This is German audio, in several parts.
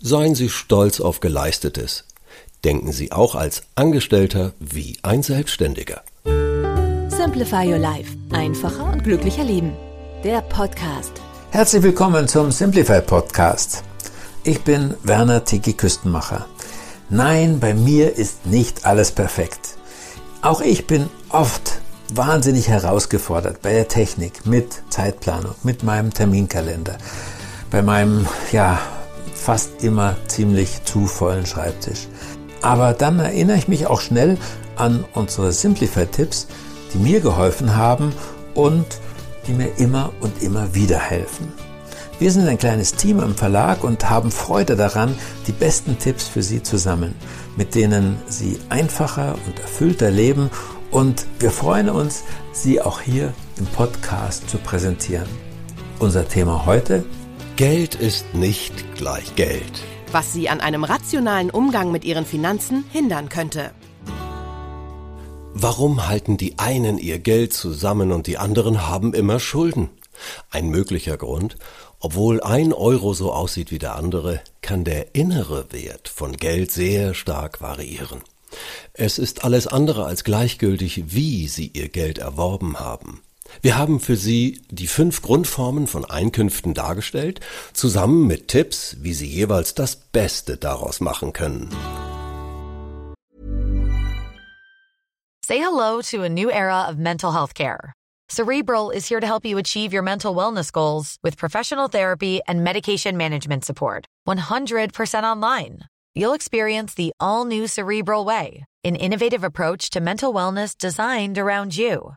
Seien Sie stolz auf Geleistetes. Denken Sie auch als Angestellter wie ein Selbstständiger. Simplify Your Life. Einfacher und glücklicher Leben. Der Podcast. Herzlich willkommen zum Simplify Podcast. Ich bin Werner Tiki Küstenmacher. Nein, bei mir ist nicht alles perfekt. Auch ich bin oft wahnsinnig herausgefordert bei der Technik, mit Zeitplanung, mit meinem Terminkalender, bei meinem, ja, fast immer ziemlich zu vollen Schreibtisch. Aber dann erinnere ich mich auch schnell an unsere Simplify-Tipps, die mir geholfen haben und die mir immer und immer wieder helfen. Wir sind ein kleines Team im Verlag und haben Freude daran, die besten Tipps für Sie zu sammeln, mit denen Sie einfacher und erfüllter leben und wir freuen uns, Sie auch hier im Podcast zu präsentieren. Unser Thema heute? Geld ist nicht gleich Geld. Was Sie an einem rationalen Umgang mit Ihren Finanzen hindern könnte. Warum halten die einen ihr Geld zusammen und die anderen haben immer Schulden? Ein möglicher Grund, obwohl ein Euro so aussieht wie der andere, kann der innere Wert von Geld sehr stark variieren. Es ist alles andere als gleichgültig, wie Sie Ihr Geld erworben haben. Wir haben für Sie die fünf Grundformen von Einkünften dargestellt, zusammen mit Tipps, wie Sie jeweils das Beste daraus machen können. Say hello to a new era of mental health care. Cerebral is here to help you achieve your mental wellness goals with professional therapy and medication management support. 100% online. You'll experience the all new Cerebral Way, an innovative approach to mental wellness designed around you.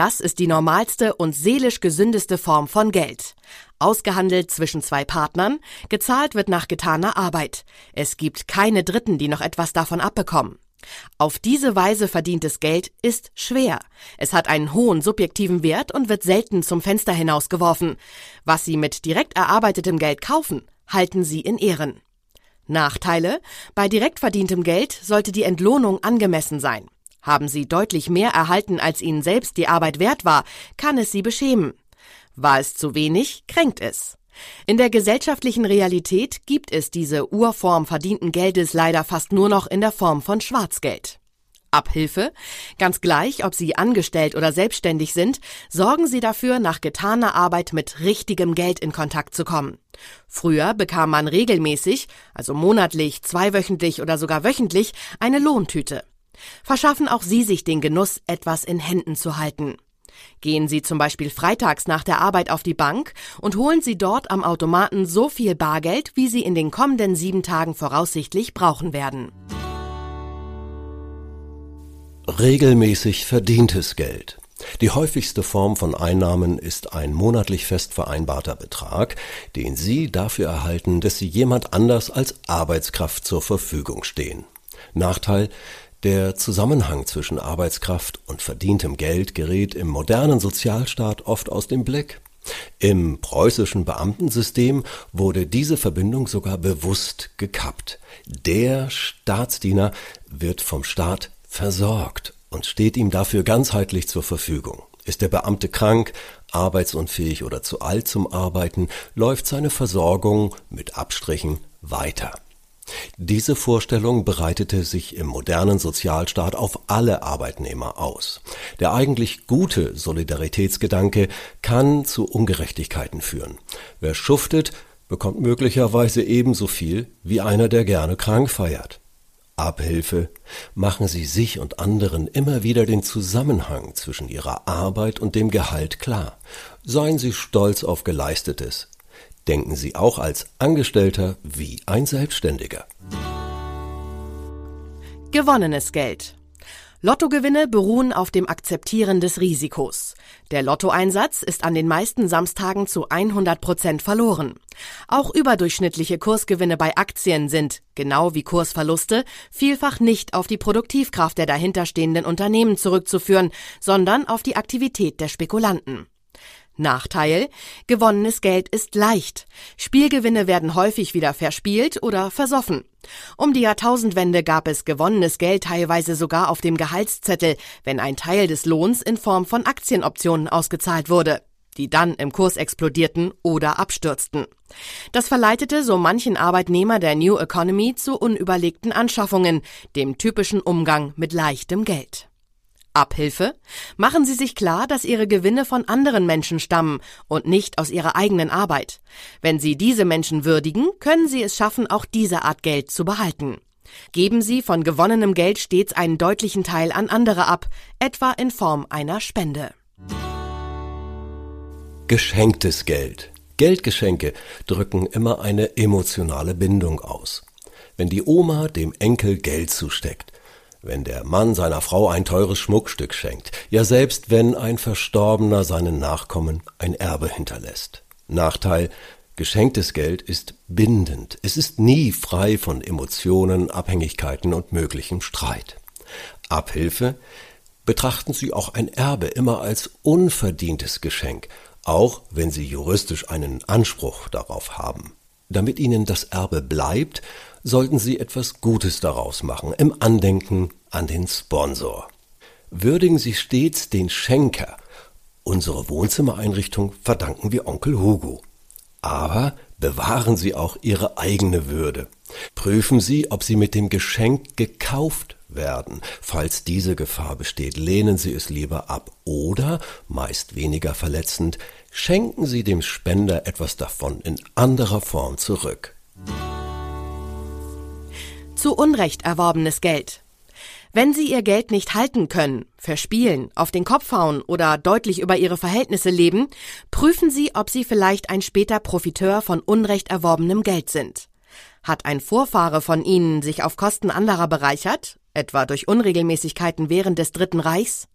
Das ist die normalste und seelisch gesündeste Form von Geld. Ausgehandelt zwischen zwei Partnern, gezahlt wird nach getaner Arbeit. Es gibt keine Dritten, die noch etwas davon abbekommen. Auf diese Weise verdientes Geld ist schwer. Es hat einen hohen subjektiven Wert und wird selten zum Fenster hinausgeworfen. Was Sie mit direkt erarbeitetem Geld kaufen, halten Sie in Ehren. Nachteile? Bei direkt verdientem Geld sollte die Entlohnung angemessen sein. Haben Sie deutlich mehr erhalten, als Ihnen selbst die Arbeit wert war, kann es Sie beschämen. War es zu wenig, kränkt es. In der gesellschaftlichen Realität gibt es diese Urform verdienten Geldes leider fast nur noch in der Form von Schwarzgeld. Abhilfe? Ganz gleich, ob Sie angestellt oder selbstständig sind, sorgen Sie dafür, nach getaner Arbeit mit richtigem Geld in Kontakt zu kommen. Früher bekam man regelmäßig, also monatlich, zweiwöchentlich oder sogar wöchentlich, eine Lohntüte. Verschaffen auch Sie sich den Genuss, etwas in Händen zu halten. Gehen Sie zum Beispiel freitags nach der Arbeit auf die Bank und holen Sie dort am Automaten so viel Bargeld, wie Sie in den kommenden sieben Tagen voraussichtlich brauchen werden. Regelmäßig verdientes Geld. Die häufigste Form von Einnahmen ist ein monatlich fest vereinbarter Betrag, den Sie dafür erhalten, dass Sie jemand anders als Arbeitskraft zur Verfügung stehen. Nachteil, der Zusammenhang zwischen Arbeitskraft und verdientem Geld gerät im modernen Sozialstaat oft aus dem Blick. Im preußischen Beamtensystem wurde diese Verbindung sogar bewusst gekappt. Der Staatsdiener wird vom Staat versorgt und steht ihm dafür ganzheitlich zur Verfügung. Ist der Beamte krank, arbeitsunfähig oder zu alt zum Arbeiten, läuft seine Versorgung mit Abstrichen weiter. Diese Vorstellung breitete sich im modernen Sozialstaat auf alle Arbeitnehmer aus. Der eigentlich gute Solidaritätsgedanke kann zu Ungerechtigkeiten führen. Wer schuftet, bekommt möglicherweise ebenso viel wie einer, der gerne krank feiert. Abhilfe, machen Sie sich und anderen immer wieder den Zusammenhang zwischen Ihrer Arbeit und dem Gehalt klar. Seien Sie stolz auf Geleistetes, denken Sie auch als Angestellter wie ein Selbstständiger. Gewonnenes Geld. Lottogewinne beruhen auf dem Akzeptieren des Risikos. Der Lottoeinsatz ist an den meisten Samstagen zu 100 Prozent verloren. Auch überdurchschnittliche Kursgewinne bei Aktien sind, genau wie Kursverluste, vielfach nicht auf die Produktivkraft der dahinterstehenden Unternehmen zurückzuführen, sondern auf die Aktivität der Spekulanten. Nachteil, gewonnenes Geld ist leicht. Spielgewinne werden häufig wieder verspielt oder versoffen. Um die Jahrtausendwende gab es gewonnenes Geld teilweise sogar auf dem Gehaltszettel, wenn ein Teil des Lohns in Form von Aktienoptionen ausgezahlt wurde die dann im Kurs explodierten oder abstürzten. Das verleitete so manchen Arbeitnehmer der New Economy zu unüberlegten Anschaffungen, dem typischen Umgang mit leichtem Geld. Abhilfe? Machen Sie sich klar, dass Ihre Gewinne von anderen Menschen stammen und nicht aus Ihrer eigenen Arbeit. Wenn Sie diese Menschen würdigen, können Sie es schaffen, auch diese Art Geld zu behalten. Geben Sie von gewonnenem Geld stets einen deutlichen Teil an andere ab, etwa in Form einer Spende. Geschenktes Geld. Geldgeschenke drücken immer eine emotionale Bindung aus. Wenn die Oma dem Enkel Geld zusteckt, wenn der Mann seiner Frau ein teures Schmuckstück schenkt, ja selbst wenn ein Verstorbener seinen Nachkommen ein Erbe hinterlässt. Nachteil, geschenktes Geld ist bindend, es ist nie frei von Emotionen, Abhängigkeiten und möglichem Streit. Abhilfe, betrachten Sie auch ein Erbe immer als unverdientes Geschenk, auch wenn Sie juristisch einen Anspruch darauf haben. Damit Ihnen das Erbe bleibt, sollten Sie etwas Gutes daraus machen, im Andenken an den Sponsor. Würdigen Sie stets den Schenker. Unsere Wohnzimmereinrichtung verdanken wir Onkel Hugo. Aber bewahren Sie auch Ihre eigene Würde. Prüfen Sie, ob Sie mit dem Geschenk gekauft werden. Falls diese Gefahr besteht, lehnen Sie es lieber ab oder, meist weniger verletzend, schenken Sie dem Spender etwas davon in anderer Form zurück zu Unrecht erworbenes Geld. Wenn Sie Ihr Geld nicht halten können, verspielen, auf den Kopf hauen oder deutlich über Ihre Verhältnisse leben, prüfen Sie, ob Sie vielleicht ein später Profiteur von unrecht erworbenem Geld sind. Hat ein Vorfahre von Ihnen sich auf Kosten anderer bereichert, etwa durch Unregelmäßigkeiten während des Dritten Reichs?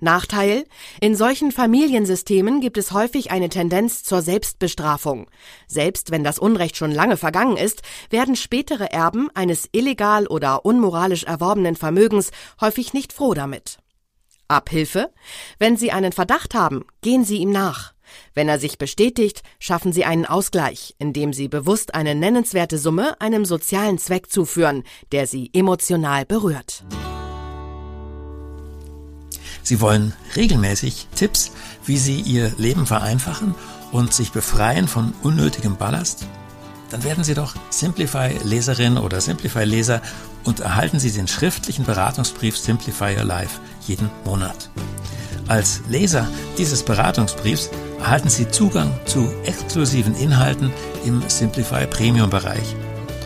Nachteil? In solchen Familiensystemen gibt es häufig eine Tendenz zur Selbstbestrafung. Selbst wenn das Unrecht schon lange vergangen ist, werden spätere Erben eines illegal oder unmoralisch erworbenen Vermögens häufig nicht froh damit. Abhilfe? Wenn Sie einen Verdacht haben, gehen Sie ihm nach. Wenn er sich bestätigt, schaffen Sie einen Ausgleich, indem Sie bewusst eine nennenswerte Summe einem sozialen Zweck zuführen, der Sie emotional berührt. Sie wollen regelmäßig Tipps, wie Sie Ihr Leben vereinfachen und sich befreien von unnötigem Ballast? Dann werden Sie doch Simplify-Leserin oder Simplify-Leser und erhalten Sie den schriftlichen Beratungsbrief Simplify Your Life jeden Monat. Als Leser dieses Beratungsbriefs erhalten Sie Zugang zu exklusiven Inhalten im Simplify Premium Bereich.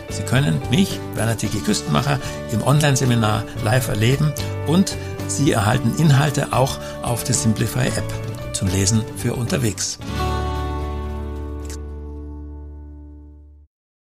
Sie können mich, Werner Tiki Küstenmacher, im Online-Seminar live erleben und Sie erhalten Inhalte auch auf der Simplify App zum Lesen für unterwegs.